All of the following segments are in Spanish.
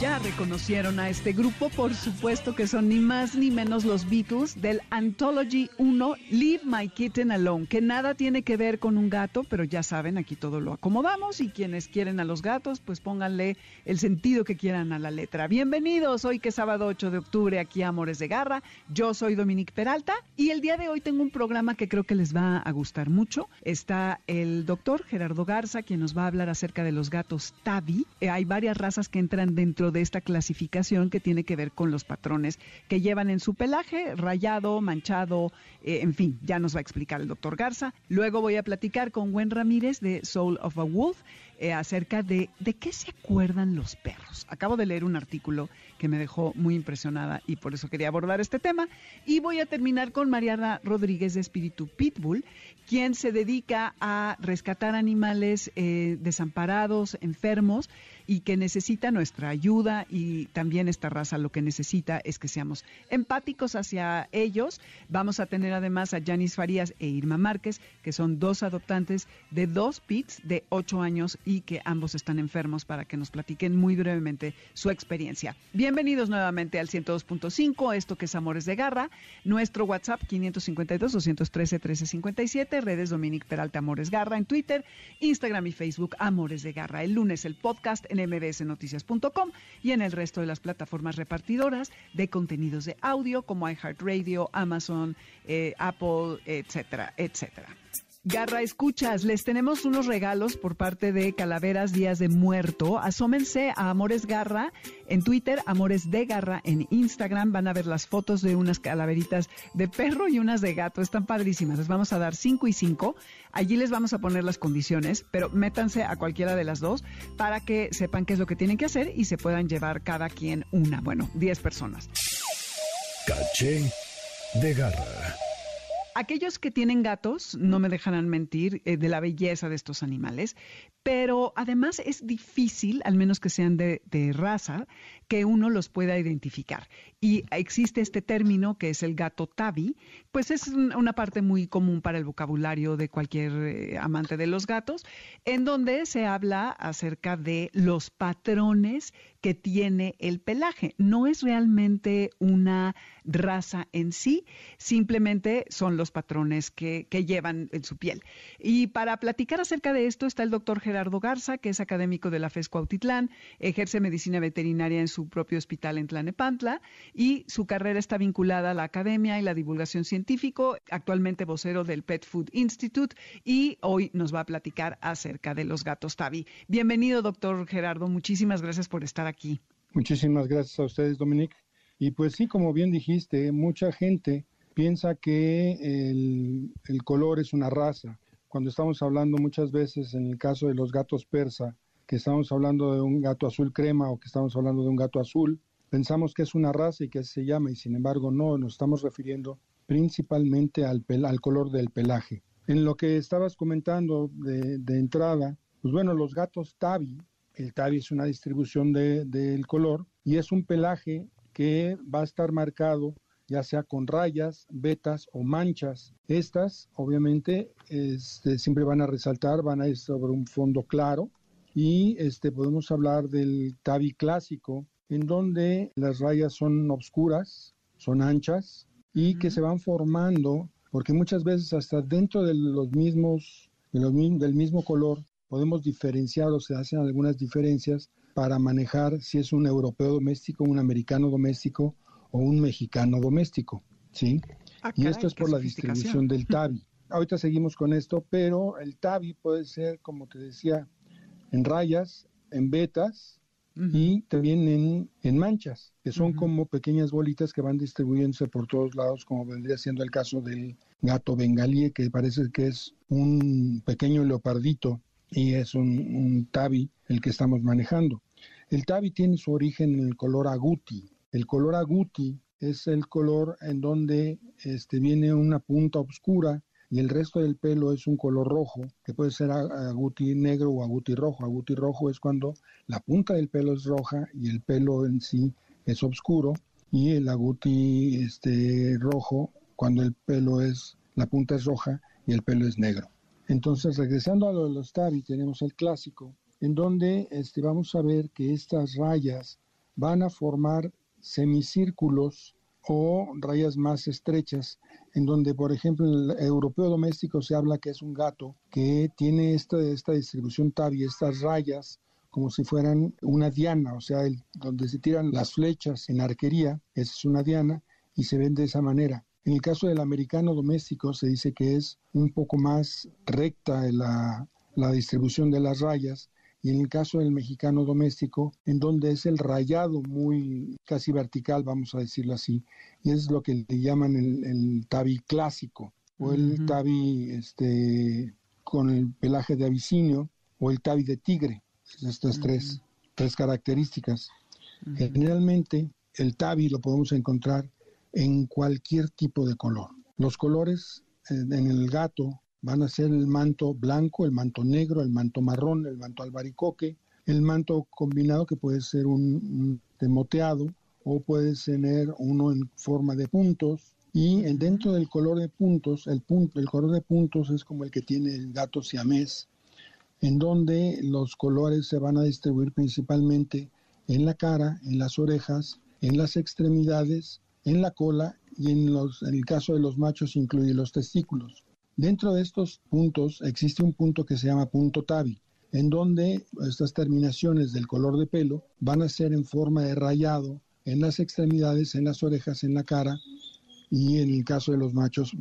Ya reconocieron a este grupo, por supuesto que son ni más ni menos los Beatles del Anthology 1 Leave My Kitten Alone, que nada tiene que ver con un gato, pero ya saben, aquí todo lo acomodamos y quienes quieren a los gatos, pues pónganle el sentido que quieran a la letra. Bienvenidos, hoy que es sábado 8 de octubre aquí Amores de Garra, yo soy Dominique Peralta y el día de hoy tengo un programa que creo que les va a gustar mucho. Está el doctor Gerardo Garza, quien nos va a hablar acerca de los gatos Tabi. Eh, hay varias razas que entran dentro de esta clasificación que tiene que ver con los patrones que llevan en su pelaje, rayado, manchado, eh, en fin, ya nos va a explicar el doctor Garza. Luego voy a platicar con Gwen Ramírez de Soul of a Wolf eh, acerca de de qué se acuerdan los perros. Acabo de leer un artículo que me dejó muy impresionada y por eso quería abordar este tema. Y voy a terminar con Mariana Rodríguez de Espíritu Pitbull, quien se dedica a rescatar animales eh, desamparados, enfermos y que necesita nuestra ayuda y también esta raza lo que necesita es que seamos empáticos hacia ellos. Vamos a tener además a Janis Farías e Irma Márquez, que son dos adoptantes de dos pits de ocho años y que ambos están enfermos para que nos platiquen muy brevemente su experiencia. Bienvenidos nuevamente al 102.5, esto que es Amores de Garra, nuestro WhatsApp 552-213-1357, redes Dominic Peralta Amores Garra en Twitter, Instagram y Facebook Amores de Garra. El lunes el podcast en mbsnoticias.com y en el resto de las plataformas repartidoras de contenidos de audio como iHeartRadio, Amazon, eh, Apple, etcétera, etcétera. Garra, escuchas, les tenemos unos regalos por parte de Calaveras Días de Muerto. Asómense a Amores Garra en Twitter, Amores de Garra en Instagram. Van a ver las fotos de unas calaveritas de perro y unas de gato. Están padrísimas. Les vamos a dar 5 y 5. Allí les vamos a poner las condiciones, pero métanse a cualquiera de las dos para que sepan qué es lo que tienen que hacer y se puedan llevar cada quien una. Bueno, 10 personas. Caché de Garra aquellos que tienen gatos no me dejarán mentir eh, de la belleza de estos animales, pero además es difícil, al menos que sean de, raza, que uno los pueda identificar. Y existe este término que es el gato tabi, pues es una parte muy común para el vocabulario de cualquier eh, amante de los gatos, en donde se habla acerca de los patrones que tiene el pelaje. No es realmente una raza en sí, simplemente son los patrones que, que llevan en su piel. Y para platicar acerca de esto está el doctor Gerardo Garza, que es académico de la FES Cuautitlán, ejerce medicina veterinaria en su propio hospital en Tlanepantla y su carrera está vinculada a la academia y la divulgación científico, actualmente vocero del Pet Food Institute y hoy nos va a platicar acerca de los gatos Tabi. Bienvenido, doctor Gerardo, muchísimas gracias por estar aquí. Muchísimas gracias a ustedes, Dominique. Y pues sí, como bien dijiste, mucha gente piensa que el color es una raza. Cuando estamos hablando muchas veces, en el caso de los gatos persa, que estamos hablando de un gato azul crema o que estamos hablando de un gato azul, pensamos que es una raza y que se llama, y sin embargo no, nos estamos refiriendo principalmente al, al color del pelaje. En lo que estabas comentando de, de, entrada, pues bueno, los gatos tabi, el tabi es una distribución del de, color y es un pelaje que va a estar marcado ya sea con rayas, vetas o manchas. Estas, obviamente, este, siempre van a resaltar, van a ir sobre un fondo claro y este, podemos hablar del tabi clásico, en donde las rayas son oscuras, son anchas y uh -huh. que se van formando, porque muchas veces hasta dentro de los mismos, de los, del mismo color, podemos diferenciar o se hacen algunas diferencias para manejar si es un europeo doméstico, un americano doméstico o un mexicano doméstico, ¿sí? Ah, caray, y esto es por la distribución del tabi. Ahorita seguimos con esto, pero el tabi puede ser, como te decía, en rayas, en vetas uh -huh. y también en, en, manchas, que son uh -huh. como pequeñas bolitas que van distribuyéndose por todos lados, como vendría siendo el caso del gato bengalí, que parece que es un pequeño leopardito y es un, un tabi el que estamos manejando. El tabi tiene su origen en el color aguti. El color aguti es el color en donde este, viene una punta oscura y el resto del pelo es un color rojo, que puede ser aguti negro o aguti rojo. Aguti rojo es cuando la punta del pelo es roja y el pelo en sí es oscuro, y el aguti este, rojo cuando el pelo es, la punta es roja y el pelo es negro. Entonces, regresando a lo de los tabi, tenemos el clásico, en donde este, vamos a ver que estas rayas van a formar semicírculos o rayas más estrechas, en donde, por ejemplo, en el europeo doméstico se habla que es un gato que tiene esta, esta distribución tabi, estas rayas como si fueran una diana, o sea, donde se tiran las flechas en arquería, esa es una diana, y se ven de esa manera. En el caso del americano doméstico se dice que es un poco más recta la, la distribución de las rayas, y en el caso del mexicano doméstico, en donde es el rayado muy casi vertical, vamos a decirlo así, y es lo que le llaman el, tabi clásico, o el tabi este, con el pelaje de abisinio, o el tabi de tigre estas tres, tres características. Generalmente el tabi lo podemos encontrar en cualquier tipo de color. Los colores eh, en el gato van a ser el manto blanco, el manto negro, el manto marrón, el manto albaricoque, el manto combinado que puede ser un, demoteado o puede tener uno en forma de puntos. Y dentro del color de puntos, el, punto, el color de puntos es como el que tiene el gato siamés, en donde los colores se van a distribuir principalmente en la cara, en las orejas, en las extremidades, en la cola y en, los, en el caso de los machos incluye los testículos. Dentro de estos puntos existe un punto que se llama punto tabi, en donde estas terminaciones del color de pelo van a ser en forma de rayado en las extremidades, en las orejas, en la cara y en el caso de los machos,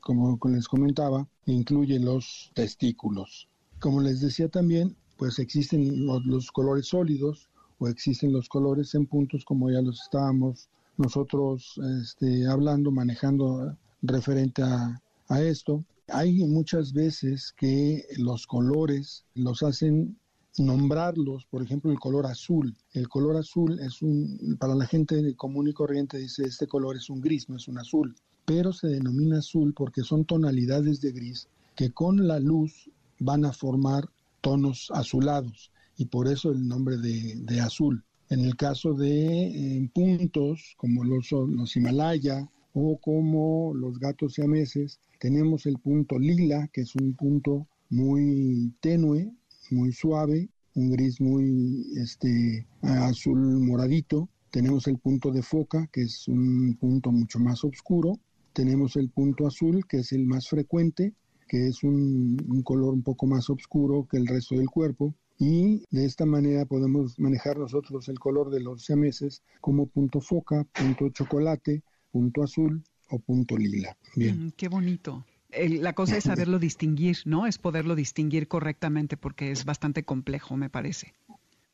como les comentaba, incluye los testículos. Como les decía también, pues existen los, colores sólidos o existen los colores en puntos como ya los estábamos nosotros este, hablando, manejando referente a, a esto. Hay muchas veces que los colores los hacen nombrarlos, por ejemplo, el color azul. El color azul es un, para la gente común y corriente dice, este color es un gris, no es un azul, pero se denomina azul porque son tonalidades de gris que con la luz van a formar tonos azulados y por eso el nombre de, azul. En el caso de eh, puntos como los, los Himalaya o como los gatos siameses, tenemos el punto lila, que es un punto muy tenue, muy suave, un gris muy este, azul moradito. Tenemos el punto de foca, que es un punto mucho más oscuro. Tenemos el punto azul, que es el más frecuente, que es un, color un poco más oscuro que el resto del cuerpo y de esta manera podemos manejar nosotros el color de los siameses como punto foca, punto chocolate, punto azul o punto lila. Bien. Mm, qué bonito. la cosa es saberlo distinguir, ¿no? Es poderlo distinguir correctamente porque es bastante complejo, me parece.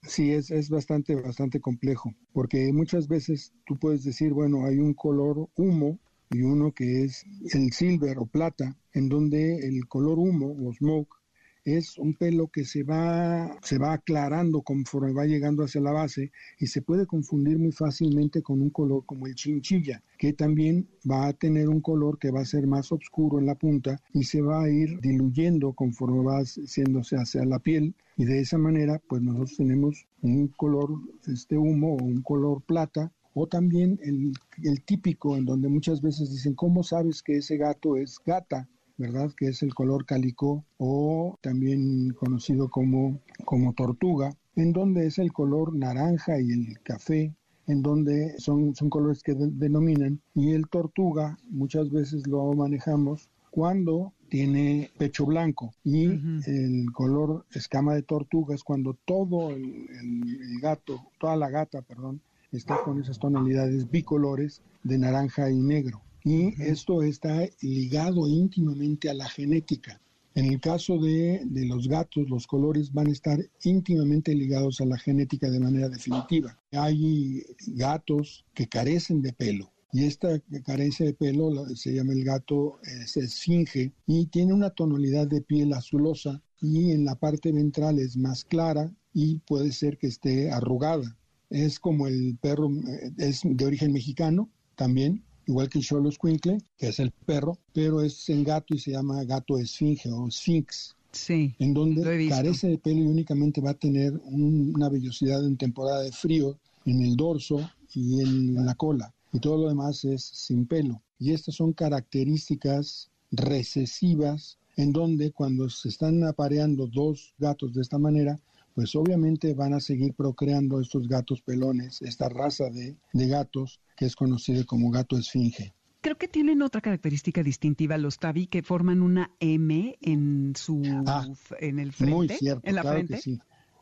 Sí, es, es bastante, bastante complejo, porque muchas veces tú puedes decir, bueno, hay un color humo y uno que es el silver o plata, en donde el color humo o smoke es un pelo que se va, se va aclarando conforme va llegando hacia la base y se puede confundir muy fácilmente con un color como el chinchilla, que también va a tener un color que va a ser más oscuro en la punta y se va a ir diluyendo conforme va haciéndose hacia la piel y de esa manera pues nosotros tenemos un color este humo o un color plata o también el, típico en donde muchas veces dicen, ¿cómo sabes que ese gato es gata? ¿Verdad? Que es el color calico o también conocido como, como tortuga, en donde es el color naranja y el café, en donde son, son colores que denominan, y el tortuga muchas veces lo manejamos cuando tiene pecho blanco y el color escama de tortuga es cuando todo el, el, gato, toda la gata, perdón, está con esas tonalidades bicolores de naranja y negro. Y esto está ligado íntimamente a la genética. En el caso de, de, los gatos, los colores van a estar íntimamente ligados a la genética de manera definitiva. Hay gatos que carecen de pelo. Y esta carencia de pelo se llama el gato es esfinge y tiene una tonalidad de piel azulosa y en la parte ventral es más clara y puede ser que esté arrugada es como el perro, eh, es de origen mexicano también, igual que el Cholo Squinkle, que es el perro, pero es en gato y se llama gato esfinge o sphinx. Sí. En donde carece de pelo y únicamente va a tener una vellosidad en temporada de frío en el dorso y en la cola. Y todo lo demás es sin pelo. Y estas son características recesivas, en donde cuando se están apareando dos gatos de esta manera, pues obviamente van a seguir procreando estos gatos pelones, esta raza de, gatos que es conocida como gato esfinge. Creo que tienen otra característica distintiva los tabi que forman una M en su ah, en el frente, muy cierto, en la frente. sí.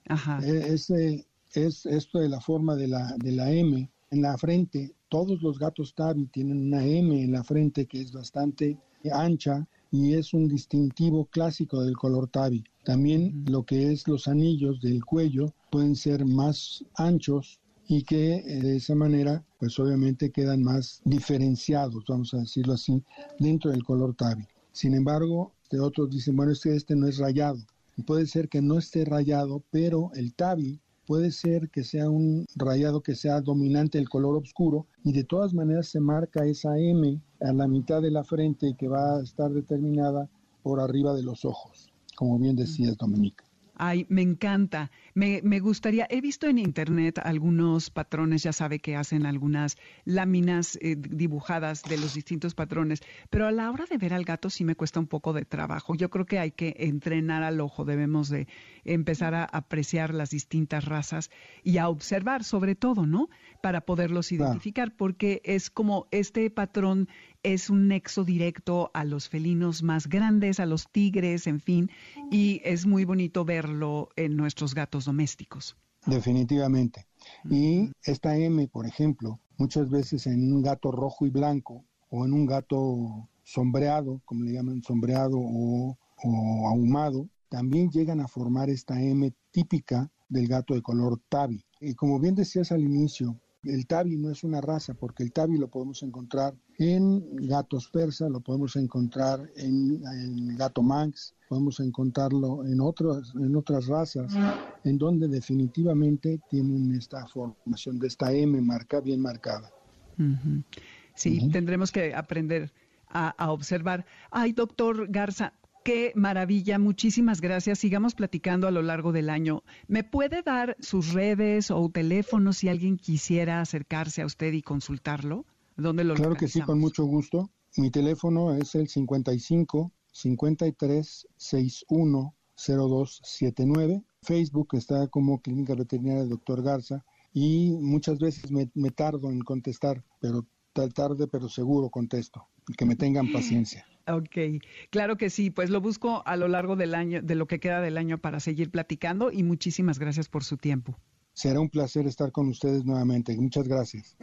Ajá. E, es esto de la forma de la, de la M en la frente. Todos los gatos tabi tienen una M en la frente que es bastante ancha y es un distintivo clásico del color tabi. También lo que es los anillos del cuello pueden ser más anchos y que eh, de esa manera pues obviamente quedan más diferenciados, vamos a decirlo así, dentro del color tabi. Sin embargo, de otros dicen, bueno, es que este no es rayado. puede ser que no esté rayado, pero el tabi puede ser que sea un rayado que sea dominante el color oscuro y de todas maneras se marca esa M a la mitad de la frente que va a estar determinada por arriba de los ojos, como bien decías, Dominica. Ay, me encanta. Me, me, gustaría, he visto en internet algunos patrones, ya sabe que hacen algunas láminas eh, dibujadas de los distintos patrones, pero a la hora de ver al gato sí me cuesta un poco de trabajo. Yo creo que hay que entrenar al ojo, debemos de empezar a apreciar las distintas razas y a observar sobre todo, ¿no? Para poderlos identificar, porque es como este patrón es un nexo directo a los felinos más grandes, a los tigres, en fin, y es muy bonito verlo en nuestros gatos domésticos. Definitivamente. Y esta M, por ejemplo, muchas veces en un gato rojo y blanco o en un gato sombreado, como le llaman sombreado o, o ahumado, también llegan a formar esta M típica del gato de color tabi. Y como bien decías al inicio, el tabi no es una raza, porque el tabi lo podemos encontrar en gatos persas, lo podemos encontrar en, gato manx, podemos encontrarlo en, otros, en otras razas, en donde definitivamente tienen esta formación de esta M marca bien marcada. Sí, tendremos que aprender a, a observar. Ay, doctor Garza, Qué maravilla, muchísimas gracias. Sigamos platicando a lo largo del año. ¿Me puede dar sus redes o teléfono si alguien quisiera acercarse a usted y consultarlo? ¿Dónde lo Claro que sí, con mucho gusto. Mi teléfono es el 55 53 61 0279. Facebook está como Clínica Veterinaria del Doctor Garza y muchas veces me, me tardo en contestar, pero tarde pero seguro contesto. Que me tengan paciencia. Ok, claro que sí, pues lo busco a lo largo del año, de lo que queda del año para seguir platicando y muchísimas gracias por su tiempo. Será un placer estar con ustedes nuevamente. Muchas gracias.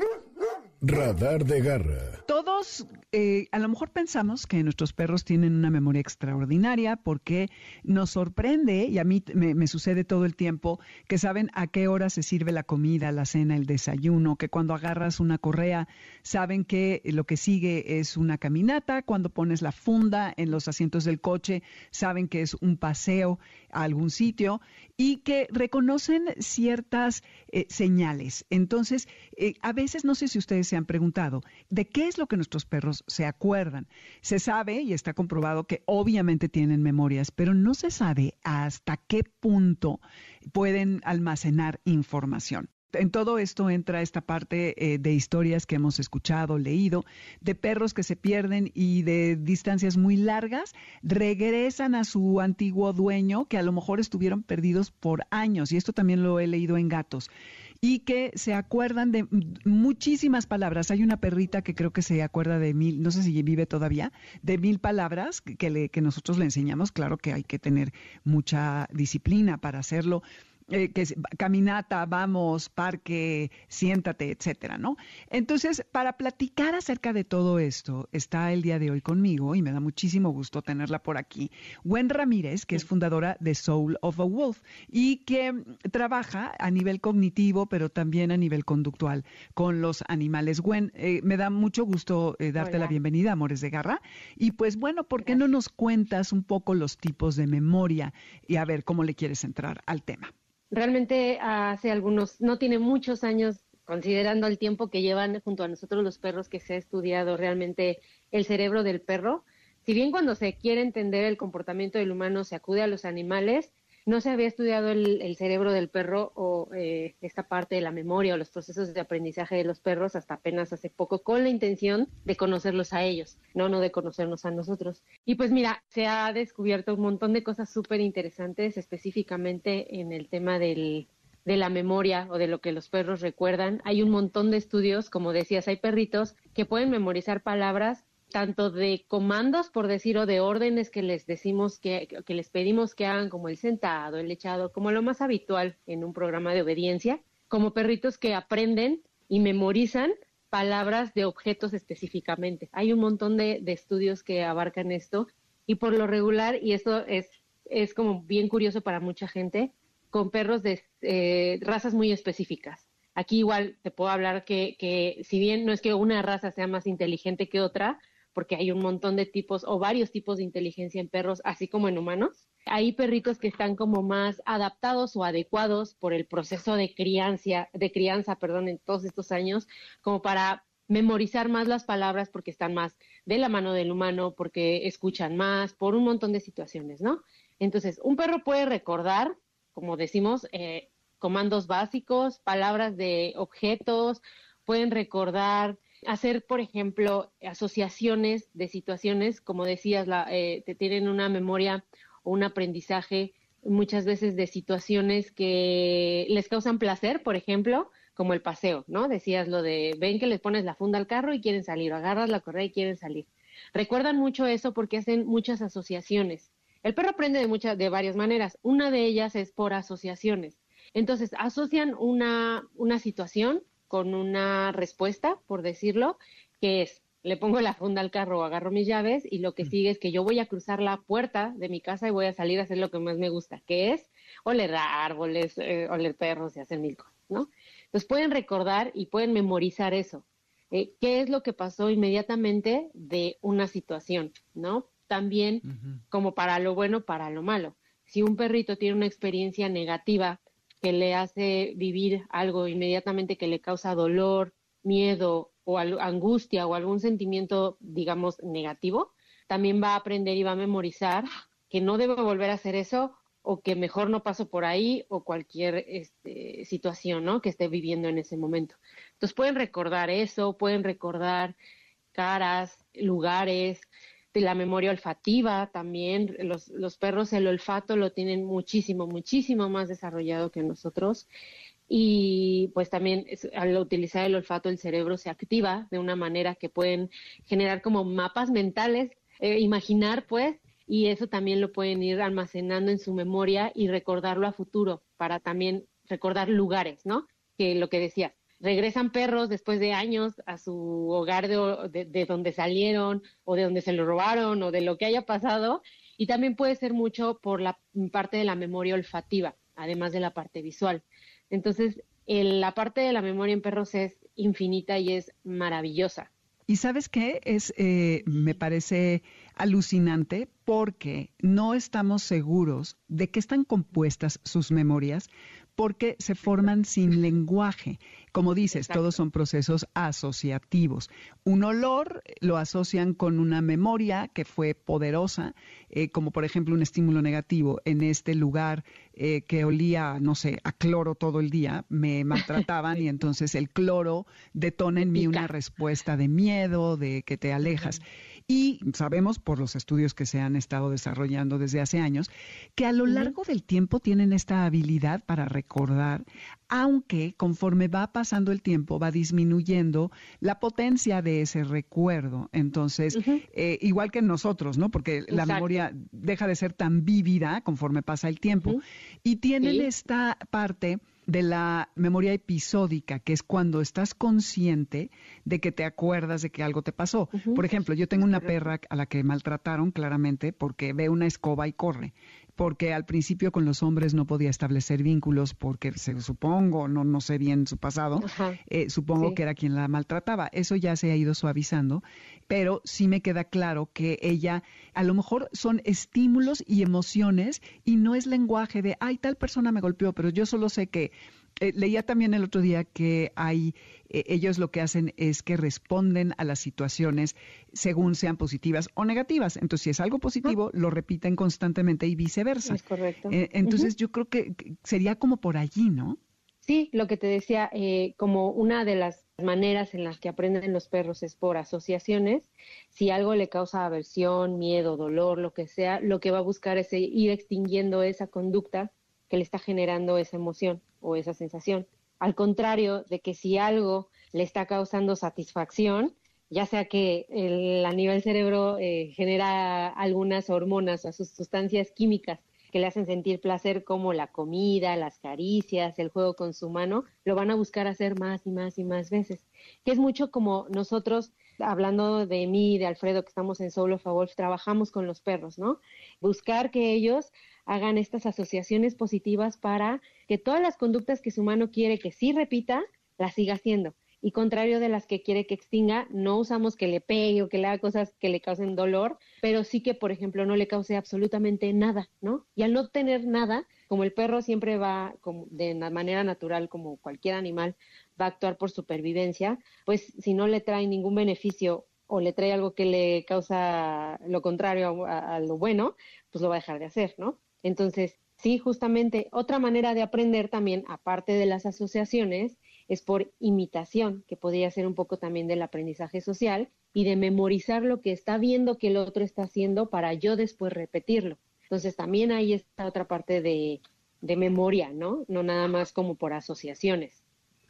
Radar de garra. Todos eh, a lo mejor pensamos que nuestros perros tienen una memoria extraordinaria porque nos sorprende, y a mí me, sucede todo el tiempo, que saben a qué hora se sirve la comida, la cena, el desayuno, que cuando agarras una correa saben que lo que sigue es una caminata, cuando pones la funda en los asientos del coche saben que es un paseo a algún sitio y que reconocen ciertas eh, señales. Entonces, eh, a veces no sé si ustedes se han preguntado de qué es lo que nuestros perros se acuerdan. Se sabe y está comprobado que obviamente tienen memorias, pero no se sabe hasta qué punto pueden almacenar información. En todo esto entra esta parte eh, de historias que hemos escuchado, leído, de perros que se pierden y de distancias muy largas regresan a su antiguo dueño que a lo mejor estuvieron perdidos por años. Y esto también lo he leído en gatos y que se acuerdan de muchísimas palabras. Hay una perrita que creo que se acuerda de mil, no sé si vive todavía, de mil palabras que, le, que nosotros le enseñamos. Claro que hay que tener mucha disciplina para hacerlo, eh, que es caminata, vamos, parque, siéntate, etcétera, ¿no? Entonces, para platicar acerca de todo esto, está el día de hoy conmigo y me da muchísimo gusto tenerla por aquí. Gwen Ramírez, que es fundadora de Soul of a Wolf y que trabaja a nivel cognitivo, pero también a nivel conductual con los animales. Gwen, eh, me da mucho gusto eh, darte la bienvenida, Amores de Garra. Y pues bueno, ¿por qué no nos cuentas un poco los tipos de memoria y a ver cómo le quieres entrar al tema? Realmente hace algunos, no tiene muchos años, considerando el tiempo que llevan junto a nosotros los perros, que se ha estudiado realmente el cerebro del perro. Si bien cuando se quiere entender el comportamiento del humano se acude a los animales, no se había estudiado el, cerebro del perro o eh, esta parte de la memoria o los procesos de aprendizaje de los perros hasta apenas hace poco con la intención de conocerlos a ellos, no, no de conocernos a nosotros. Y pues mira, se ha descubierto un montón de cosas súper interesantes específicamente en el tema del, de la memoria o de lo que los perros recuerdan. Hay un montón de estudios, como decías, hay perritos que pueden memorizar palabras tanto de comandos, por decir, o de órdenes que les decimos que, que les pedimos que hagan, como el sentado, el echado, como lo más habitual en un programa de obediencia, como perritos que aprenden y memorizan palabras de objetos específicamente. Hay un montón de, estudios que abarcan esto y por lo regular, y esto es, es como bien curioso para mucha gente, con perros de eh, razas muy específicas. Aquí igual te puedo hablar que, que si bien no es que una raza sea más inteligente que otra, porque hay un montón de tipos o varios tipos de inteligencia en perros, así como en humanos. Hay perritos que están como más adaptados o adecuados por el proceso de crianza, de crianza, perdón, en todos estos años, como para memorizar más las palabras porque están más de la mano del humano, porque escuchan más, por un montón de situaciones, ¿no? Entonces, un perro puede recordar, como decimos, eh, comandos básicos, palabras de objetos, pueden recordar hacer, por ejemplo, asociaciones de situaciones, como decías, la, eh, te tienen una memoria o un aprendizaje muchas veces de situaciones que les causan placer, por ejemplo, como el paseo, ¿no? Decías lo de, ven que les pones la funda al carro y quieren salir, o agarras la correa y quieren salir. Recuerdan mucho eso porque hacen muchas asociaciones. El perro aprende de muchas, de varias maneras. Una de ellas es por asociaciones. Entonces, asocian una, una situación con una respuesta, por decirlo, que es, le pongo la funda al carro, agarro mis llaves y lo que mm. sigue es que yo voy a cruzar la puerta de mi casa y voy a salir a hacer lo que más me gusta, que es oler árboles, eh, oler perros y hacer mil cosas, ¿no? Entonces pueden recordar y pueden memorizar eso. Eh, ¿Qué es lo que pasó inmediatamente de una situación, ¿no? También como para lo bueno, para lo malo. Si un perrito tiene una experiencia negativa, que le hace vivir algo inmediatamente que le causa dolor, miedo o angustia o algún sentimiento, digamos, negativo, también va a aprender y va a memorizar que no debe volver a hacer eso o que mejor no paso por ahí o cualquier este, situación ¿no? que esté viviendo en ese momento. Entonces pueden recordar eso, pueden recordar caras, lugares, la memoria olfativa también. Los, los perros el olfato lo tienen muchísimo, muchísimo más desarrollado que nosotros. Y pues también al utilizar el olfato el cerebro se activa de una manera que pueden generar como mapas mentales, eh, imaginar pues, y eso también lo pueden ir almacenando en su memoria y recordarlo a futuro para también recordar lugares, ¿no? Que lo que decía, regresan perros después de años a su hogar de, de, donde salieron o de donde se lo robaron o de lo que haya pasado. Y también puede ser mucho por la parte de la memoria olfativa, además de la parte visual. Entonces, la parte de la memoria en perros es infinita y es maravillosa. Y sabes qué? Es, eh, me parece alucinante porque no estamos seguros de qué están compuestas sus memorias porque se forman sin lenguaje. Como dices, todos son procesos asociativos. Un olor lo asocian con una memoria que fue poderosa, eh, como por ejemplo un estímulo negativo. En este lugar eh, que olía, no sé, a cloro todo el día, me maltrataban y entonces el cloro detona en mí una respuesta de miedo, de que te alejas. Y sabemos por los estudios que se han estado desarrollando desde hace años que a lo largo del tiempo tienen esta habilidad para recordar, aunque conforme va pasando el tiempo va disminuyendo la potencia de ese recuerdo. Entonces, eh, igual que nosotros, ¿no? Porque la memoria deja de ser tan vívida conforme pasa el tiempo. Y tienen esta parte de la memoria episódica, que es cuando estás consciente de que te acuerdas de que algo te pasó. Por ejemplo, yo tengo una perra a la que maltrataron claramente porque ve una escoba y corre porque al principio con los hombres no podía establecer vínculos porque se supongo, no, no sé bien su pasado, eh, supongo que era quien la maltrataba. Eso ya se ha ido suavizando, pero sí me queda claro que ella a lo mejor son estímulos y emociones y no es lenguaje de, ay, tal persona me golpeó, pero yo solo sé que Eh, leía también el otro día que hay, eh, ellos lo que hacen es que responden a las situaciones según sean positivas o negativas. Entonces, si es algo positivo, lo repiten constantemente y viceversa. Es correcto. Eh, entonces, yo creo que sería como por allí, ¿no? Sí, lo que te decía, como una de las maneras en las que aprenden los perros es por asociaciones. Si algo le causa aversión, miedo, dolor, lo que sea, lo que va a buscar es ir extinguiendo esa conducta que le está generando esa emoción o esa sensación. Al contrario de que si algo le está causando satisfacción, ya sea que el, a nivel cerebro eh, genera algunas hormonas o sustancias químicas que le hacen sentir placer como la comida, las caricias, el juego con su mano, lo van a buscar hacer más y más y más veces. Que es mucho como nosotros, hablando de mí y de Alfredo, que estamos en a Wolf, trabajamos con los perros, ¿no? Buscar que ellos hagan estas asociaciones positivas para que todas las conductas que su humano quiere que sí repita, las siga haciendo. Y contrario de las que quiere que extinga, no usamos que le pegue o que le haga cosas que le causen dolor, pero sí que, por ejemplo, no le cause absolutamente nada, ¿no? Y al no tener nada, como el perro siempre va como de manera natural, como cualquier animal, va a actuar por supervivencia, pues si no le trae ningún beneficio o le trae algo que le causa lo contrario a, a lo bueno, pues lo va a dejar de hacer, ¿no? Entonces, sí, justamente otra manera de aprender también, aparte de las asociaciones, es por imitación, que podría ser un poco también del aprendizaje social y de memorizar lo que está viendo que el otro está haciendo para yo después repetirlo. Entonces, también ahí está otra parte de, de memoria, ¿no? No nada más como por asociaciones.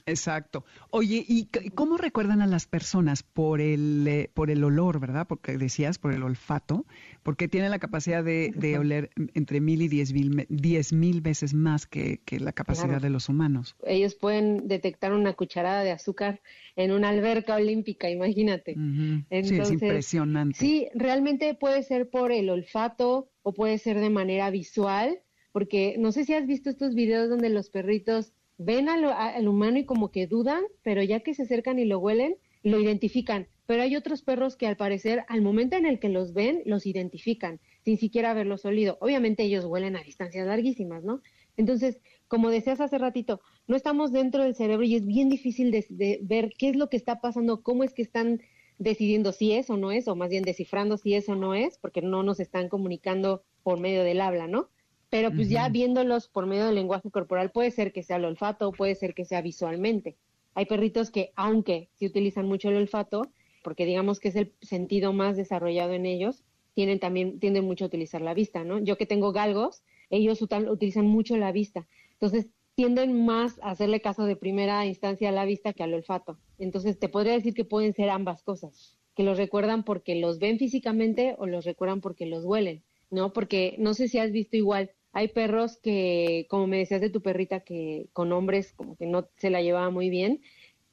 Exacto. Oye, ¿y cómo recuerdan a las personas? Por el, eh, por el olor, ¿verdad? Porque decías, por el olfato, porque tienen la capacidad de, oler entre mil y diez mil, diez mil veces más que, la capacidad de los humanos. Ellos pueden detectar una cucharada de azúcar en una alberca olímpica, imagínate. sí, es impresionante. Sí, realmente puede ser por el olfato o puede ser de manera visual, porque no sé si has visto estos videos donde los perritos ven al, humano y como que dudan, pero ya que se acercan y lo huelen, lo identifican. Pero hay otros perros que al parecer, al momento en el que los ven, los identifican, sin siquiera haberlos olido. Obviamente ellos huelen a distancias larguísimas, ¿no? Entonces, como decías hace ratito, no estamos dentro del cerebro y es bien difícil de, ver qué es lo que está pasando, cómo es que están decidiendo si es o no es, o más bien descifrando si es o no es, porque no nos están comunicando por medio del habla, ¿no? Pero pues ya viéndolos por medio del lenguaje corporal puede ser que sea el olfato, puede ser que sea visualmente. Hay perritos que, aunque sí utilizan mucho el olfato, porque digamos que es el sentido más desarrollado en ellos, tienen también, tienden mucho a utilizar la vista, ¿no? Yo que tengo galgos, ellos utilizan mucho la vista. Entonces, tienden más a hacerle caso de primera instancia a la vista que al olfato. Entonces, te podría decir que pueden ser ambas cosas, que los recuerdan porque los ven físicamente o los recuerdan porque los huelen, ¿no? Porque no sé si has visto igual, hay perros que, como me decías de tu perrita, que con hombres como que no se la llevaba muy bien,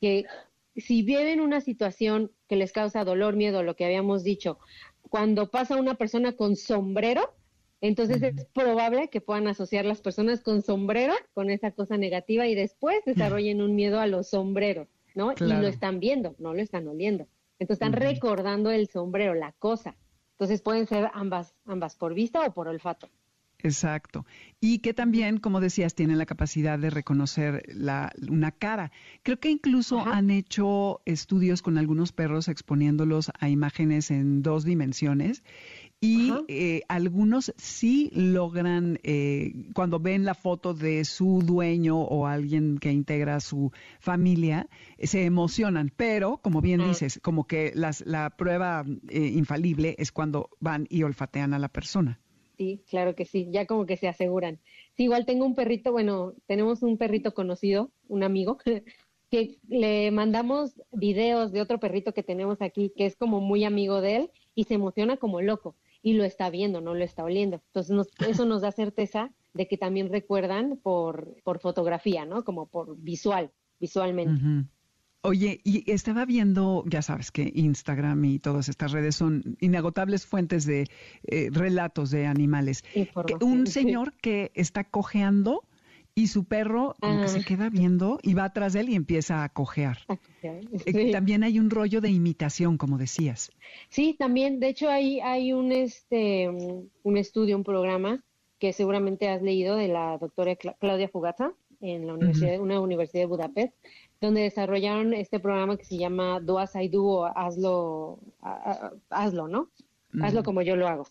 que si viven una situación que les causa dolor, miedo, lo que habíamos dicho, cuando pasa una persona con sombrero, entonces es probable que puedan asociar las personas con sombrero con esa cosa negativa y después desarrollen un miedo a los sombreros, ¿no? Y lo están viendo, no lo están oliendo. Entonces están recordando el sombrero, la cosa. Entonces pueden ser ambas, ambas por vista o por olfato. Exacto. Y que también, como decías, tienen la capacidad de reconocer la, una cara. Creo que incluso han hecho estudios con algunos perros exponiéndolos a imágenes en dos dimensiones y eh, algunos sí logran, eh, cuando ven la foto de su dueño o alguien que integra su familia, se emocionan. Pero, como bien dices, como que las, la prueba eh, infalible es cuando van y olfatean a la persona. Sí, claro que sí, ya como que se aseguran. Sí, igual tengo un perrito, bueno, tenemos un perrito conocido, un amigo, que le mandamos videos de otro perrito que tenemos aquí, que es como muy amigo de él y se emociona como loco y lo está viendo, no lo está oliendo. Entonces eso nos da certeza de que también recuerdan por, por fotografía, ¿no? Como por visual, visualmente. Oye, y estaba viendo, ya sabes que Instagram y todas estas redes son inagotables fuentes de eh, relatos de animales. Un señor que está cojeando y su perro como que se ah. queda viendo y va atrás de él y empieza a cojear. Eh, también hay un rollo de imitación, como decías. Sí, también. De hecho, hay, hay un, este, un estudio, un programa que seguramente has leído de la doctora Claudia Fugata, en la universidad, una universidad de Budapest, donde desarrollaron este programa que se llama Do as I Do o Hazlo, hazlo ¿no? Hazlo como yo lo hago.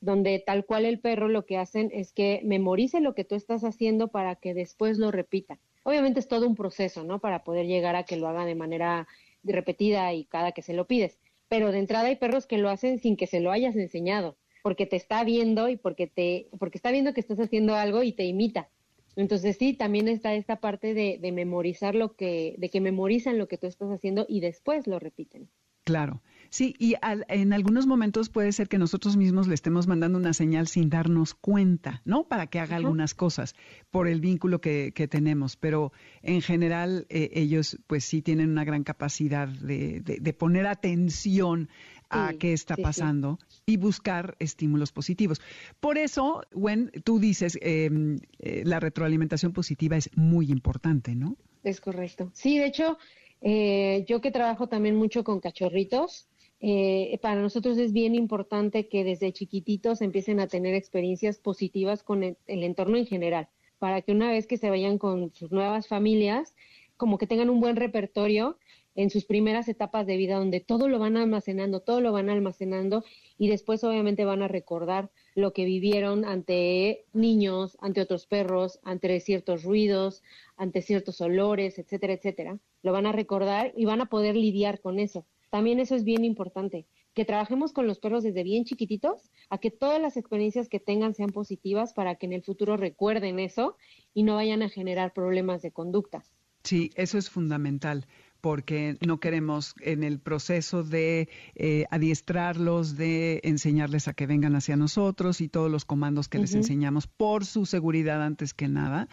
Donde tal cual el perro lo que hacen es que memorice lo que tú estás haciendo para que después lo repita. Obviamente es todo un proceso, ¿no? Para poder llegar a que lo haga de manera repetida y cada que se lo pides. Pero de entrada hay perros que lo hacen sin que se lo hayas enseñado, porque te está viendo y porque te, porque está viendo que estás haciendo algo y te imita. Entonces sí, también está esta parte de, de memorizar lo que, de que memorizan lo que tú estás haciendo y después lo repiten. Claro. Sí, y en algunos momentos puede ser que nosotros mismos le estemos mandando una señal sin darnos cuenta, ¿no? Para que haga algunas cosas por el vínculo que, tenemos. Pero en general eh, ellos pues sí tienen una gran capacidad de, de, poner atención a qué está pasando y buscar estímulos positivos. Por eso, Gwen, tú dices, em, eh, la retroalimentación positiva es muy importante, ¿no? Es correcto. Sí, de hecho, eh, yo que trabajo también mucho con cachorritos, eh, para nosotros es bien importante que desde chiquititos empiecen a tener experiencias positivas con el, entorno en general, para que una vez que se vayan con sus nuevas familias, como que tengan un buen repertorio en sus primeras etapas de vida donde todo lo van almacenando, todo lo van almacenando y después obviamente van a recordar lo que vivieron ante niños, ante otros perros, ante ciertos ruidos, ante ciertos olores, etcétera, etcétera. Lo van a recordar y van a poder lidiar con eso. También eso es bien importante, que trabajemos con los perros desde bien chiquititos, a que todas las experiencias que tengan sean positivas para que en el futuro recuerden eso y no vayan a generar problemas de conducta. Sí, eso es fundamental porque no queremos en el proceso de eh, adiestrarlos, de enseñarles a que vengan hacia nosotros y todos los comandos que les enseñamos por su seguridad antes que nada,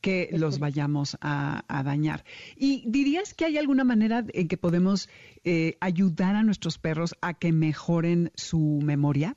que los vayamos a, dañar. ¿Y dirías que hay alguna manera en que podemos eh, ayudar a nuestros perros a que mejoren su memoria?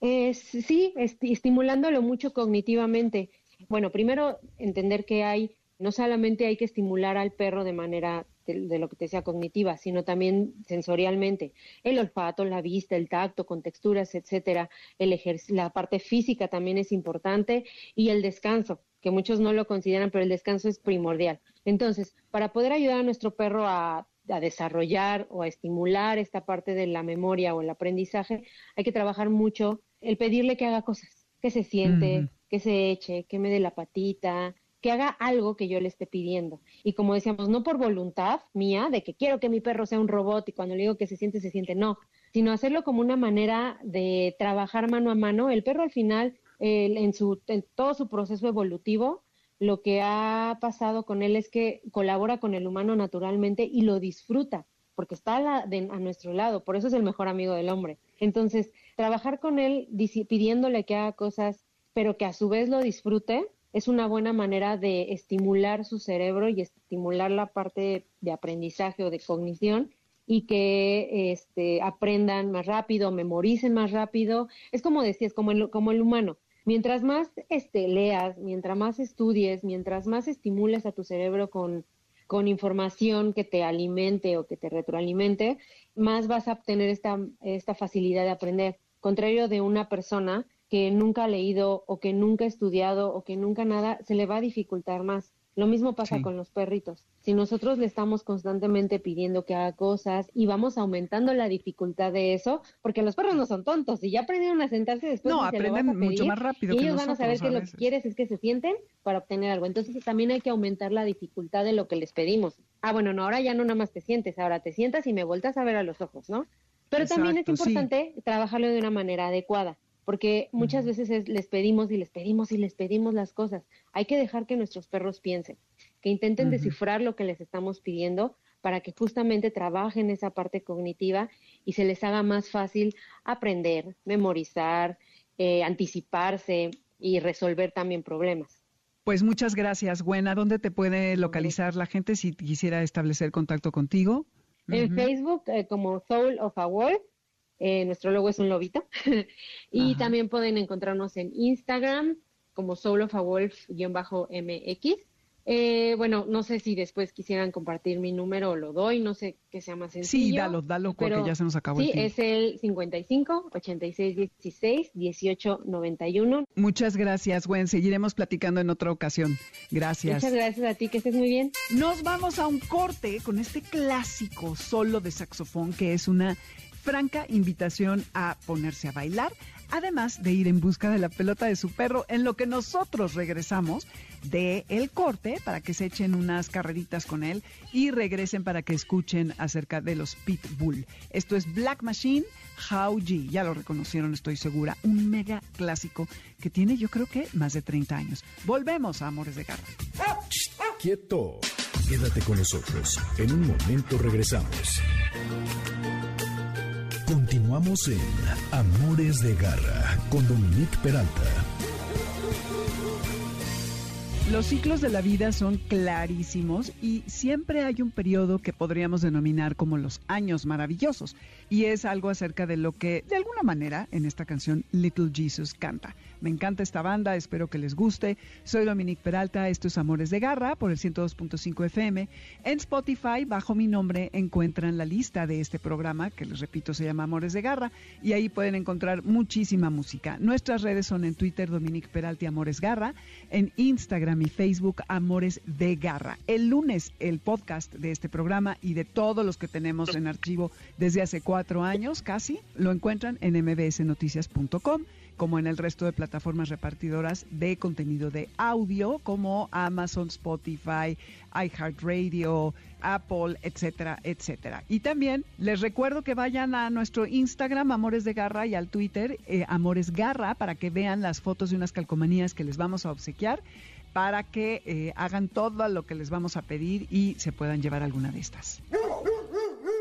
Eh, sí, estimulándolo mucho cognitivamente. Bueno, primero entender que hay, no solamente hay que estimular al perro de manera de, lo que te decía cognitiva, sino también sensorialmente. El olfato, la vista, el tacto, con texturas, etcétera. El la parte física también es importante y el descanso, que muchos no lo consideran, pero el descanso es primordial. Entonces, para poder ayudar a nuestro perro a a desarrollar o a estimular esta parte de la memoria o el aprendizaje, hay que trabajar mucho el pedirle que haga cosas, que se siente, que se eche, que me dé la patita, que haga algo que yo le esté pidiendo. Y como decíamos, no por voluntad mía de que quiero que mi perro sea un robot y cuando le digo que se siente, se siente, no, sino hacerlo como una manera de trabajar mano a mano. El perro al final, en, su, todo su proceso evolutivo, lo que ha pasado con él es que colabora con el humano naturalmente y lo disfruta, porque está a, a nuestro lado, por eso es el mejor amigo del hombre. Entonces, trabajar con él pidiéndole que haga cosas, pero que a su vez lo disfrute, es una buena manera de estimular su cerebro y estimular la parte de aprendizaje o de cognición y que este, aprendan más rápido, memoricen más rápido. Es como decías, como el, como el humano. Mientras más este, leas, mientras más estudies, mientras más estimules a tu cerebro con, con información que te alimente o que te retroalimente, más vas a obtener esta, esta facilidad de aprender. Contrario de una persona que nunca ha leído o que nunca ha estudiado o que nunca nada, se le va a dificultar más. Lo mismo pasa con los perritos. Si nosotros le estamos constantemente pidiendo que haga cosas y vamos aumentando la dificultad de eso, porque los perros no son tontos, y ya aprendieron a sentarse después no, aprenden mucho más rápido. Y ellos van a saber que lo que quieres es que se sienten para obtener algo. Entonces también hay que aumentar la dificultad de lo que les pedimos. Ah, bueno, no, ahora ya no nada más te sientes, ahora te sientas y me vueltas a ver a los ojos, ¿no? Pero también es importante trabajarlo de una manera adecuada porque muchas veces les pedimos y les pedimos y les pedimos las cosas. Hay que dejar que nuestros perros piensen, que intenten descifrar lo que les estamos pidiendo para que justamente trabajen esa parte cognitiva y se les haga más fácil aprender, memorizar, eh, anticiparse y resolver también problemas. Pues muchas gracias, Buena. ¿Dónde te puede localizar la gente si quisiera establecer contacto contigo? En Facebook eh, como Soul of a Wolf eh, nuestro logo es un lobito. y también pueden encontrarnos en Instagram como Soul of a Wolf-MX. Eh, bueno, no sé si después quisieran compartir mi número o lo doy, no sé qué sea más sencillo. Sí, dalo, dalo, porque ya se nos acabó sí, el es el 55 86 16 18 91. Muchas gracias, Gwen. Seguiremos platicando en otra ocasión. Gracias. Muchas gracias a ti, que estés muy bien. Nos vamos a un corte con este clásico solo de saxofón que es una franca invitación a ponerse a bailar, además de ir en busca de la pelota de su perro, en lo que nosotros regresamos de el corte para que se echen unas carreritas con él y regresen para que escuchen acerca de los Pitbull. Esto es Black Machine, How G, ya lo reconocieron, estoy segura, un mega clásico que tiene yo creo que más de 30 años. Volvemos a Amores de Garra. Quieto, quédate con nosotros, en un momento regresamos. Continuamos en Amores de Garra con Dominique Peralta. Los ciclos de la vida son clarísimos y siempre hay un periodo que podríamos denominar como los años maravillosos. Y es algo acerca de lo que, de alguna manera, en esta canción Little Jesus canta. Me encanta esta banda, espero que les guste. Soy Dominique Peralta, esto es Amores de Garra por el 102.5 FM. En Spotify, bajo mi nombre, encuentran la lista de este programa, que les repito se llama Amores de Garra, y ahí pueden encontrar muchísima música. Nuestras redes son en Twitter Dominique Peralta y Amores Garra, en Instagram y Facebook Amores de Garra. El lunes el podcast de este programa y de todos los que tenemos en archivo desde hace cuatro años casi, lo encuentran en mbsnoticias.com como en el resto de plataformas repartidoras de contenido de audio como Amazon, Spotify, iHeartRadio, Apple, etcétera, etcétera. Y también les recuerdo que vayan a nuestro Instagram Amores de Garra y al Twitter eh, Amores Garra para que vean las fotos de unas calcomanías que les vamos a obsequiar para que eh, hagan todo lo que les vamos a pedir y se puedan llevar alguna de estas.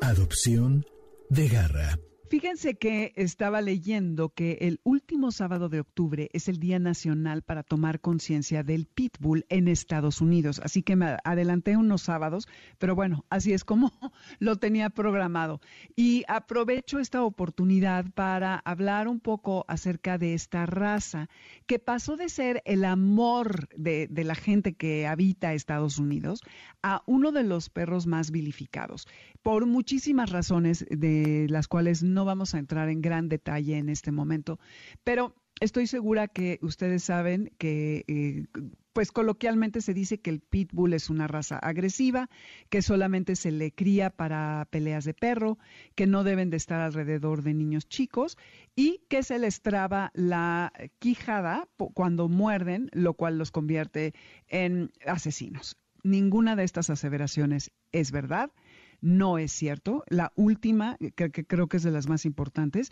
Adopción de Garra. Fíjense que estaba leyendo que el último sábado de octubre es el Día Nacional para tomar conciencia del pitbull en Estados Unidos. Así que me adelanté unos sábados, pero bueno, así es como lo tenía programado. Y aprovecho esta oportunidad para hablar un poco acerca de esta raza que pasó de ser el amor de, de la gente que habita Estados Unidos a uno de los perros más vilificados, por muchísimas razones de las cuales no vamos a entrar en gran detalle en este momento, pero estoy segura que ustedes saben que, eh, pues coloquialmente se dice que el pitbull es una raza agresiva, que solamente se le cría para peleas de perro, que no deben de estar alrededor de niños chicos y que se les traba la quijada cuando muerden, lo cual los convierte en asesinos. Ninguna de estas aseveraciones es verdad no es cierto. La última, que, creo que es de las más importantes,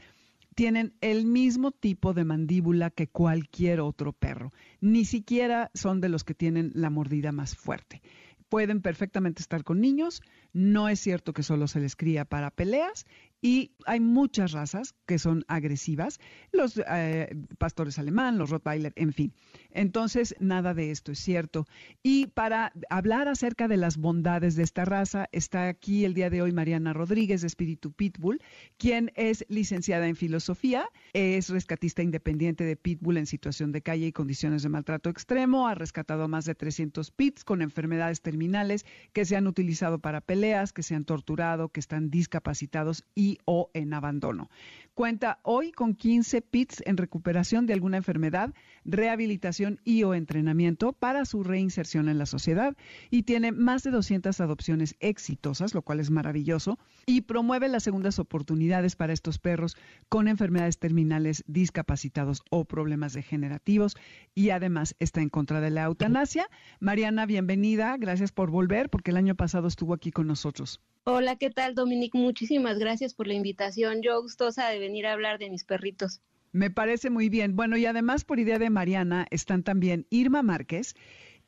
tienen el mismo tipo de mandíbula que cualquier otro perro. Ni siquiera son de los que tienen la mordida más fuerte. Pueden perfectamente estar con niños, no es cierto que solo se les cría para peleas y hay muchas razas que son agresivas, los eh, pastores alemán, los Rottweiler, en fin. Entonces, nada de esto es cierto. Y para hablar acerca de las bondades de esta raza, está aquí el día de hoy Mariana Rodríguez de Espíritu Pitbull, quien es licenciada en filosofía, es rescatista independiente de Pitbull en situación de calle y condiciones de maltrato extremo, ha rescatado a más de 300 pits con enfermedades terminales que se han utilizado para peleas, que se han torturado, que están discapacitados y o en abandono. Cuenta hoy con 15 PITS en recuperación de alguna enfermedad, rehabilitación y o entrenamiento para su reinserción en la sociedad y tiene más de 200 adopciones exitosas, lo cual es maravilloso, y promueve las segundas oportunidades para estos perros con enfermedades terminales, discapacitados o problemas degenerativos y además está en contra de la eutanasia. Mariana, bienvenida, gracias por volver porque el año pasado estuvo aquí con nosotros. Hola, ¿qué tal, Dominique? Muchísimas gracias por la invitación. Yo gustosa de venir a hablar de mis perritos. Me parece muy bien. Bueno, y además por idea de Mariana están también Irma Márquez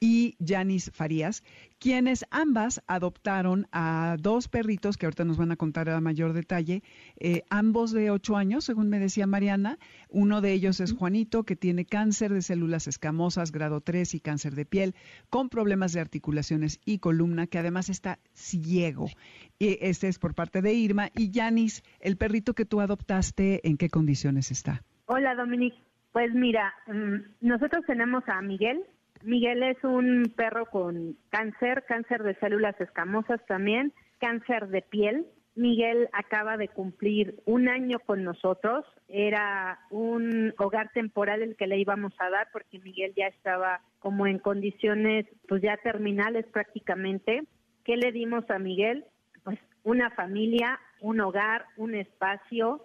y Yanis Farías, quienes ambas adoptaron a dos perritos que ahorita nos van a contar a mayor detalle, eh, ambos de ocho años, según me decía Mariana. Uno de ellos es Juanito, que tiene cáncer de células escamosas, grado 3 y cáncer de piel, con problemas de articulaciones y columna, que además está ciego. Y este es por parte de Irma. Y Yanis, el perrito que tú adoptaste, ¿en qué condiciones está? Hola, Dominique. Pues mira, mm, nosotros tenemos a Miguel, Miguel es un perro con cáncer, cáncer de células escamosas también, cáncer de piel. Miguel acaba de cumplir un año con nosotros. Era un hogar temporal el que le íbamos a dar porque Miguel ya estaba como en condiciones pues ya terminales prácticamente. ¿Qué le dimos a Miguel? Pues una familia, un hogar, un espacio,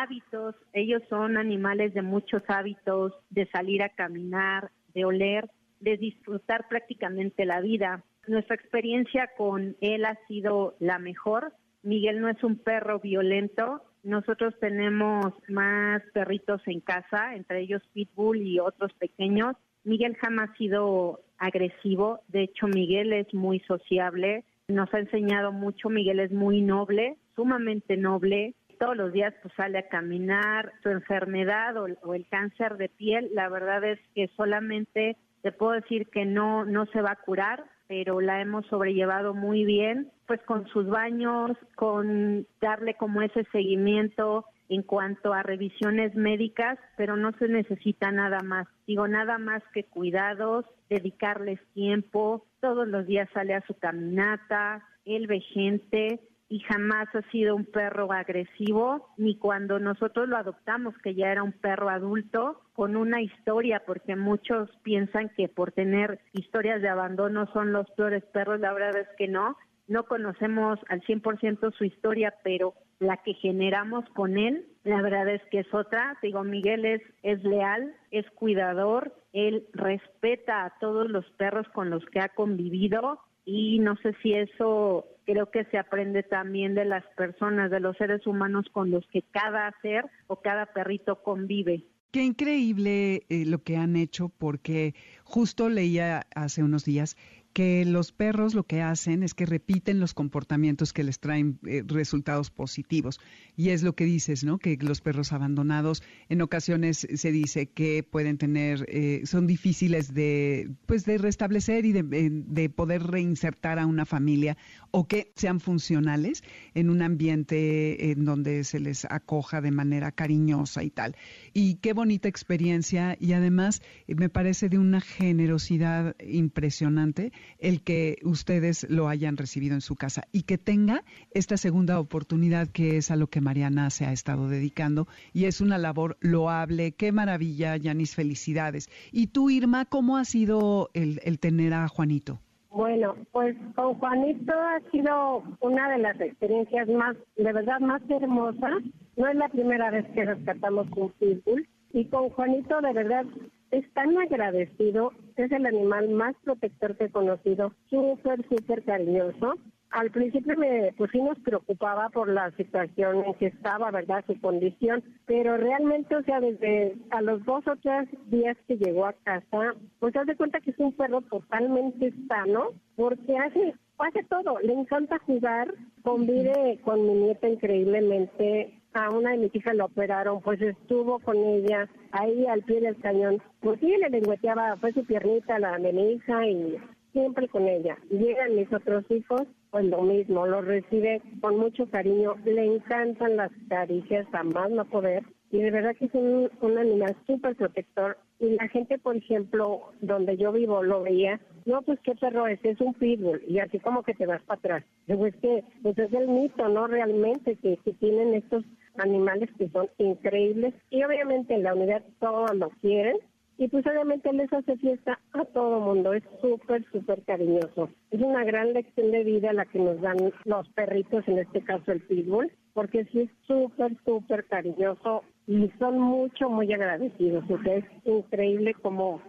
hábitos. Ellos son animales de muchos hábitos, de salir a caminar, de oler, de disfrutar prácticamente la vida. Nuestra experiencia con él ha sido la mejor. Miguel no es un perro violento. Nosotros tenemos más perritos en casa, entre ellos Pitbull y otros pequeños. Miguel jamás ha sido agresivo. De hecho, Miguel es muy sociable. Nos ha enseñado mucho. Miguel es muy noble, sumamente noble. Todos los días pues sale a caminar. Su enfermedad o, o el cáncer de piel, la verdad es que solamente te puedo decir que no, no se va a curar, pero la hemos sobrellevado muy bien, pues con sus baños, con darle como ese seguimiento en cuanto a revisiones médicas, pero no se necesita nada más. Digo, nada más que cuidados, dedicarles tiempo, todos los días sale a su caminata, él ve gente, y jamás ha sido un perro agresivo, ni cuando nosotros lo adoptamos, que ya era un perro adulto, con una historia, porque muchos piensan que por tener historias de abandono son los peores perros, la verdad es que no, no conocemos al 100% su historia, pero la que generamos con él, la verdad es que es otra. Digo, Miguel es, es leal, es cuidador, él respeta a todos los perros con los que ha convivido y no sé si eso creo que se aprende también de las personas, de los seres humanos con los que cada ser o cada perrito convive. Qué increíble eh, lo que han hecho porque justo leía hace unos días que los perros lo que hacen es que repiten los comportamientos que les traen eh, resultados positivos. Y es lo que dices, ¿no? Que los perros abandonados en ocasiones se dice que pueden tener, eh, son difíciles de, pues de restablecer y de, de, poder reinsertar a una familia o que sean funcionales en un ambiente en donde se les acoja de manera cariñosa y tal. Y qué bonita experiencia y además eh, me parece de una generosidad impresionante el que ustedes lo hayan recibido en su casa y que tenga esta segunda oportunidad que es a lo que Mariana se ha estado dedicando y es una labor loable. Qué maravilla, Yanis, felicidades. Y tú, Irma, ¿cómo ha sido el, tener a Juanito? Bueno, pues con Juanito ha sido una de las experiencias más, de verdad, más hermosas. No es la primera vez que rescatamos un pitbull. Y con Juanito, de verdad, es tan agradecido, es el animal más protector que he conocido, súper, súper cariñoso. Al principio me, pues sí nos preocupaba por la situación en que estaba, ¿verdad? Su condición, pero realmente, o sea, desde a los dos o tres días que llegó a casa, pues haz de cuenta que es un perro totalmente sano, porque hace, hace todo, le encanta jugar, convive con mi nieta increíblemente, a una de mis hijas la operaron, pues estuvo con ella ahí al pie del cañón. Pues sí, le lengüeteaba, fue su piernita la de mi hija y siempre con ella. Llegan mis otros hijos, pues lo mismo, lo recibe con mucho cariño, le encantan las caricias a más no poder y de verdad que es un, un animal súper protector y la gente, por ejemplo, donde yo vivo lo veía, no, pues qué perro es, es un pitbull y así como que te vas para atrás. Digo, es que pues es el mito, ¿no? Realmente que, que tienen estos animales que son increíbles y obviamente en la unidad todos lo quieren y pues obviamente les hace fiesta a todo mundo, es súper, súper cariñoso. Es una gran lección de vida la que nos dan los perritos, en este caso el pitbull, porque sí es súper, súper cariñoso y son mucho, muy agradecidos. O sea, es increíble como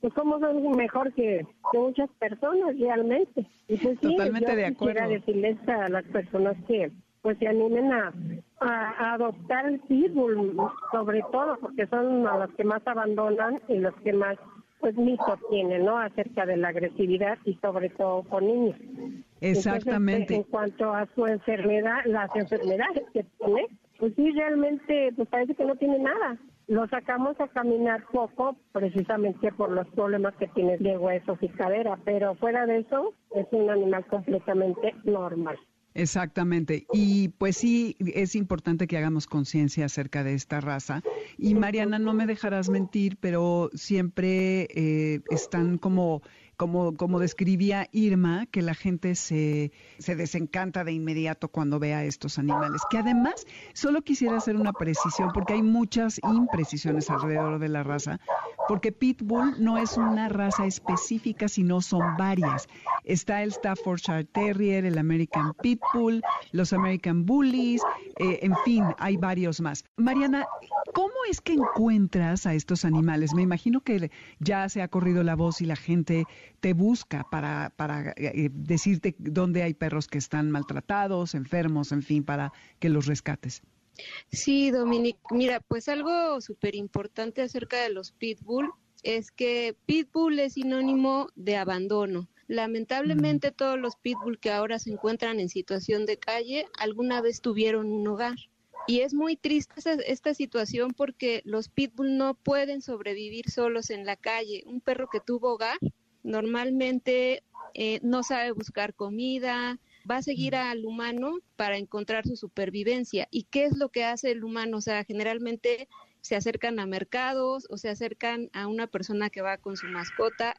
pues como son mejor que, muchas personas realmente. Y pues sí, Totalmente yo de acuerdo. quisiera decirles a las personas que pues se animen a, a, adoptar el pitbull, sobre todo porque son a los que más abandonan y los que más pues mitos tienen, ¿no? Acerca de la agresividad y sobre todo con niños. Exactamente. Entonces, en cuanto a su enfermedad, las enfermedades que tiene, pues sí, realmente, pues parece que no tiene nada. Lo sacamos a caminar poco, precisamente por los problemas que tiene de huesos y cadera, pero fuera de eso, es un animal completamente normal. Exactamente. Y pues sí, es importante que hagamos conciencia acerca de esta raza Y Mariana, no me dejarás mentir, pero siempre eh, están como como, como describía Irma, que la gente se, se desencanta de inmediato cuando ve a estos animales. Que además, solo quisiera hacer una precisión, porque hay muchas imprecisiones alrededor de la raza, porque Pitbull no es una raza específica, sino son varias. Está el Staffordshire Terrier, el American Pitbull, los American Bullies, eh, en fin, hay varios más. Mariana, ¿cómo es que encuentras a estos animales? Me imagino que ya se ha corrido la voz y la gente te busca para, para eh, decirte dónde hay perros que están maltratados, enfermos, en fin, para que los rescates. Sí, Dominic, mira, pues algo súper importante acerca de los pitbull es que pitbull es sinónimo de abandono. Lamentablemente mm. todos los pitbull que ahora se encuentran en situación de calle alguna vez tuvieron un hogar. Y es muy triste esta, esta, situación porque los pitbull no pueden sobrevivir solos en la calle. Un perro que tuvo hogar normalmente eh, no sabe buscar comida, va a seguir al humano para encontrar su supervivencia. ¿Y qué es lo que hace el humano? O sea, generalmente se acercan a mercados o se acercan a una persona que va con su mascota,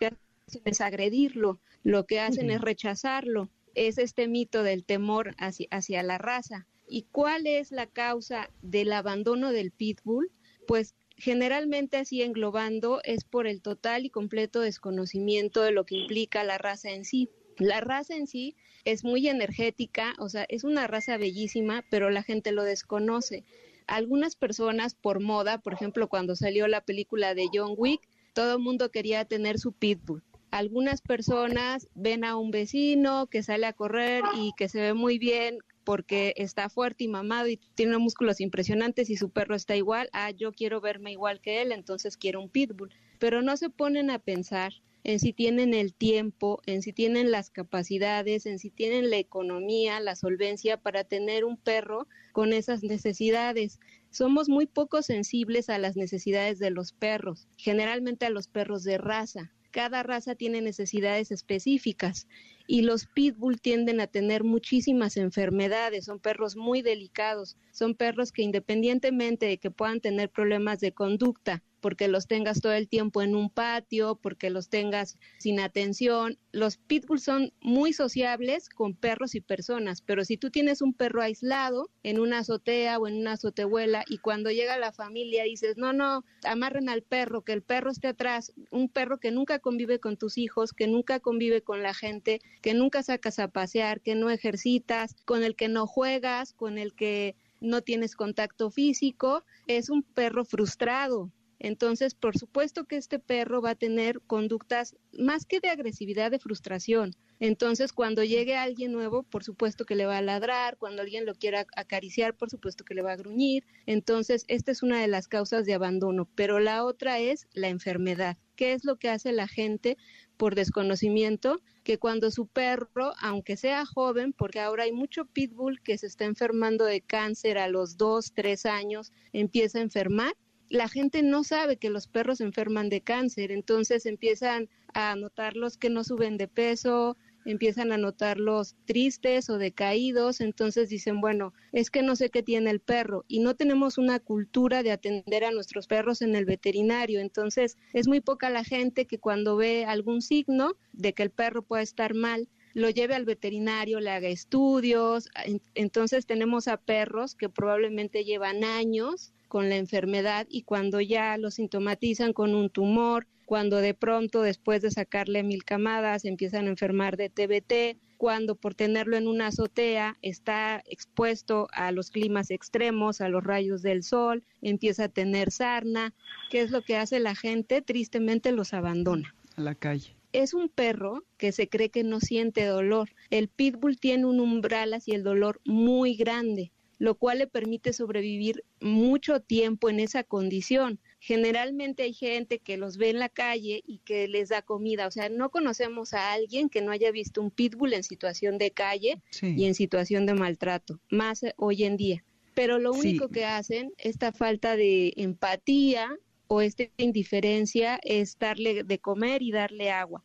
es agredirlo, lo que hacen es rechazarlo. Es este mito del temor hacia, hacia la raza. ¿Y cuál es la causa del abandono del pitbull? Pues generalmente así englobando es por el total y completo desconocimiento de lo que implica la raza en sí. La raza en sí es muy energética, o sea, es una raza bellísima, pero la gente lo desconoce. Algunas personas por moda, por ejemplo, cuando salió la película de John Wick, todo el mundo quería tener su pitbull. Algunas personas ven a un vecino que sale a correr y que se ve muy bien porque está fuerte y mamado y tiene músculos impresionantes y su perro está igual, ah, yo quiero verme igual que él, entonces quiero un pitbull. Pero no se ponen a pensar en si tienen el tiempo, en si tienen las capacidades, en si tienen la economía, la solvencia para tener un perro con esas necesidades. Somos muy poco sensibles a las necesidades de los perros, generalmente a los perros de raza. Cada raza tiene necesidades específicas y los pitbull tienden a tener muchísimas enfermedades, son perros muy delicados, son perros que independientemente de que puedan tener problemas de conducta, porque los tengas todo el tiempo en un patio, porque los tengas sin atención. Los pitbulls son muy sociables con perros y personas, pero si tú tienes un perro aislado en una azotea o en una azotehuela y cuando llega la familia dices, no, no, amarren al perro, que el perro esté atrás, un perro que nunca convive con tus hijos, que nunca convive con la gente, que nunca sacas a pasear, que no ejercitas, con el que no juegas, con el que no tienes contacto físico, es un perro frustrado, entonces, por supuesto que este perro va a tener conductas más que de agresividad, de frustración. Entonces, cuando llegue alguien nuevo, por supuesto que le va a ladrar, cuando alguien lo quiera acariciar, por supuesto que le va a gruñir. Entonces, esta es una de las causas de abandono, pero la otra es la enfermedad. ¿Qué es lo que hace la gente por desconocimiento? Que cuando su perro, aunque sea joven, porque ahora hay mucho pitbull que se está enfermando de cáncer a los dos, tres años, empieza a enfermar, la gente no sabe que los perros enferman de cáncer, entonces empiezan a notarlos que no suben de peso, empiezan a notarlos tristes o decaídos, entonces dicen, bueno, es que no sé qué tiene el perro y no tenemos una cultura de atender a nuestros perros en el veterinario, entonces es muy poca la gente que cuando ve algún signo de que el perro puede estar mal, lo lleve al veterinario, le haga estudios, entonces tenemos a perros que probablemente llevan años con la enfermedad y cuando ya lo sintomatizan con un tumor, cuando de pronto después de sacarle mil camadas empiezan a enfermar de TBT, cuando por tenerlo en una azotea está expuesto a los climas extremos, a los rayos del sol, empieza a tener sarna, ¿qué es lo que hace la gente? Tristemente los abandona. A la calle es un perro que se cree que no siente dolor. El pitbull tiene un umbral hacia el dolor muy grande lo cual le permite sobrevivir mucho tiempo en esa condición. Generalmente hay gente que los ve en la calle y que les da comida, o sea, no conocemos a alguien que no haya visto un pitbull en situación de calle y en situación de maltrato, más hoy en día. Pero lo único que hacen, esta falta de empatía o esta indiferencia, es darle de comer y darle agua.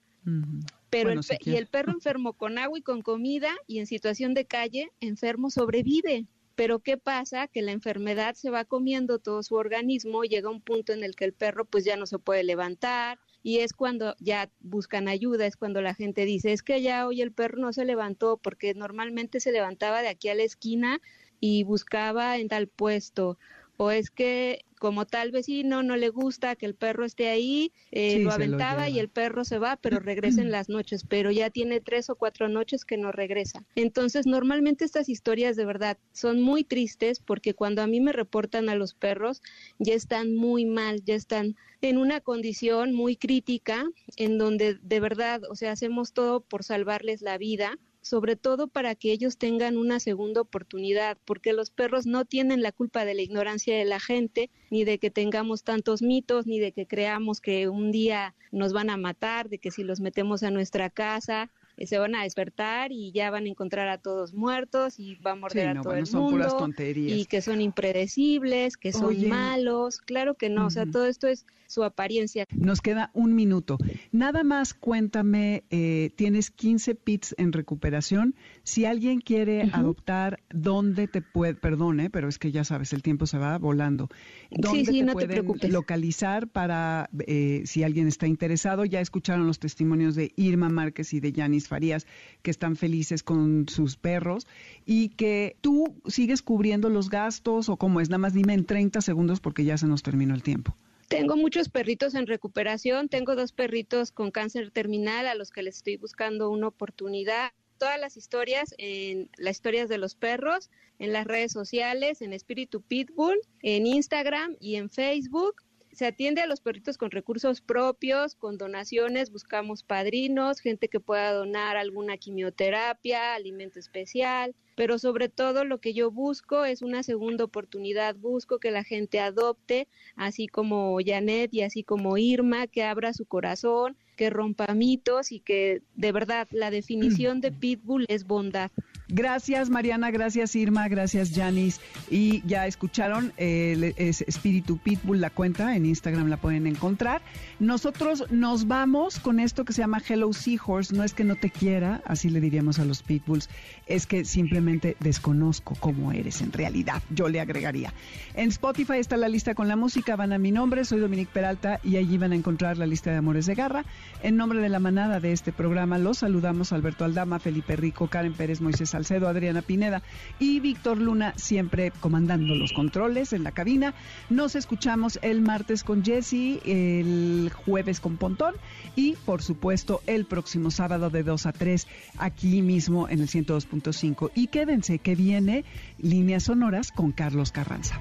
Pero el, y el perro enfermo con agua y con comida y en situación de calle, enfermo sobrevive Pero ¿qué pasa? Que la enfermedad se va comiendo todo su organismo y llega un punto en el que el perro pues ya no se puede levantar, y es cuando ya buscan ayuda, es cuando la gente dice, es que ya hoy el perro no se levantó porque normalmente se levantaba de aquí a la esquina y buscaba en tal puesto o es que como tal vecino no le gusta que el perro esté ahí, eh, lo aventaba y el perro se va, pero regresa en las noches, pero ya tiene tres o cuatro noches que no regresa. Entonces, normalmente estas historias de verdad son muy tristes porque cuando a mí me reportan a los perros, ya están muy mal, ya están en una condición muy crítica, en donde de verdad, o sea, hacemos todo por salvarles la vida sobre todo para que ellos tengan una segunda oportunidad, porque los perros no tienen la culpa de la ignorancia de la gente, ni de que tengamos tantos mitos, ni de que creamos que un día nos van a matar, de que si los metemos a nuestra casa, se van a despertar y ya van a encontrar a todos muertos y va a morder a todo el mundo y que son impredecibles, que son malos, claro que no, o sea, todo esto es su apariencia. Nos queda un minuto. Nada más cuéntame, eh, tienes 15 pits en recuperación. Si alguien quiere adoptar, ¿dónde te puede, perdone, pero es que ya sabes, el tiempo se va volando. ¿Dónde sí, sí, te no pueden te localizar para eh, si alguien está interesado? Ya escucharon los testimonios de Irma Márquez y de Yanis Farías, que están felices con sus perros y que tú sigues cubriendo los gastos o cómo es. Nada más dime en 30 segundos porque ya se nos terminó el tiempo. Tengo muchos perritos en recuperación, tengo dos perritos con cáncer terminal a los que les estoy buscando una oportunidad. Todas las historias en las historias de los perros, en las redes sociales, en Espíritu Pitbull, en Instagram y en Facebook. Se atiende a los perritos con recursos propios, con donaciones, buscamos padrinos, gente que pueda donar alguna quimioterapia, alimento especial, pero sobre todo lo que yo busco es una segunda oportunidad, busco que la gente adopte, así como Janet y así como Irma, que abra su corazón, que rompa mitos y que de verdad la definición de pitbull es bondad. Gracias Mariana, gracias Irma, gracias Janis. Y ya escucharon el Espíritu Pitbull, la cuenta, en Instagram la pueden encontrar. Nosotros nos vamos con esto que se llama Hello Seahorse. No es que no te quiera, así le diríamos a los Pitbulls, es que simplemente desconozco cómo eres en realidad. Yo le agregaría. En Spotify está la lista con la música, van a mi nombre, soy Dominique Peralta y allí van a encontrar la lista de Amores de Garra. En nombre de la manada de este programa los saludamos Alberto Aldama, Felipe Rico, Karen Pérez, Moisés Salcedo, Adriana Pineda y Víctor Luna, siempre comandando los controles en la cabina. Nos escuchamos el martes con Jesse, el jueves con Pontón y, por supuesto, el próximo sábado de 2 a 3 aquí mismo en el 102.5. Y quédense que viene Líneas Sonoras con Carlos Carranza.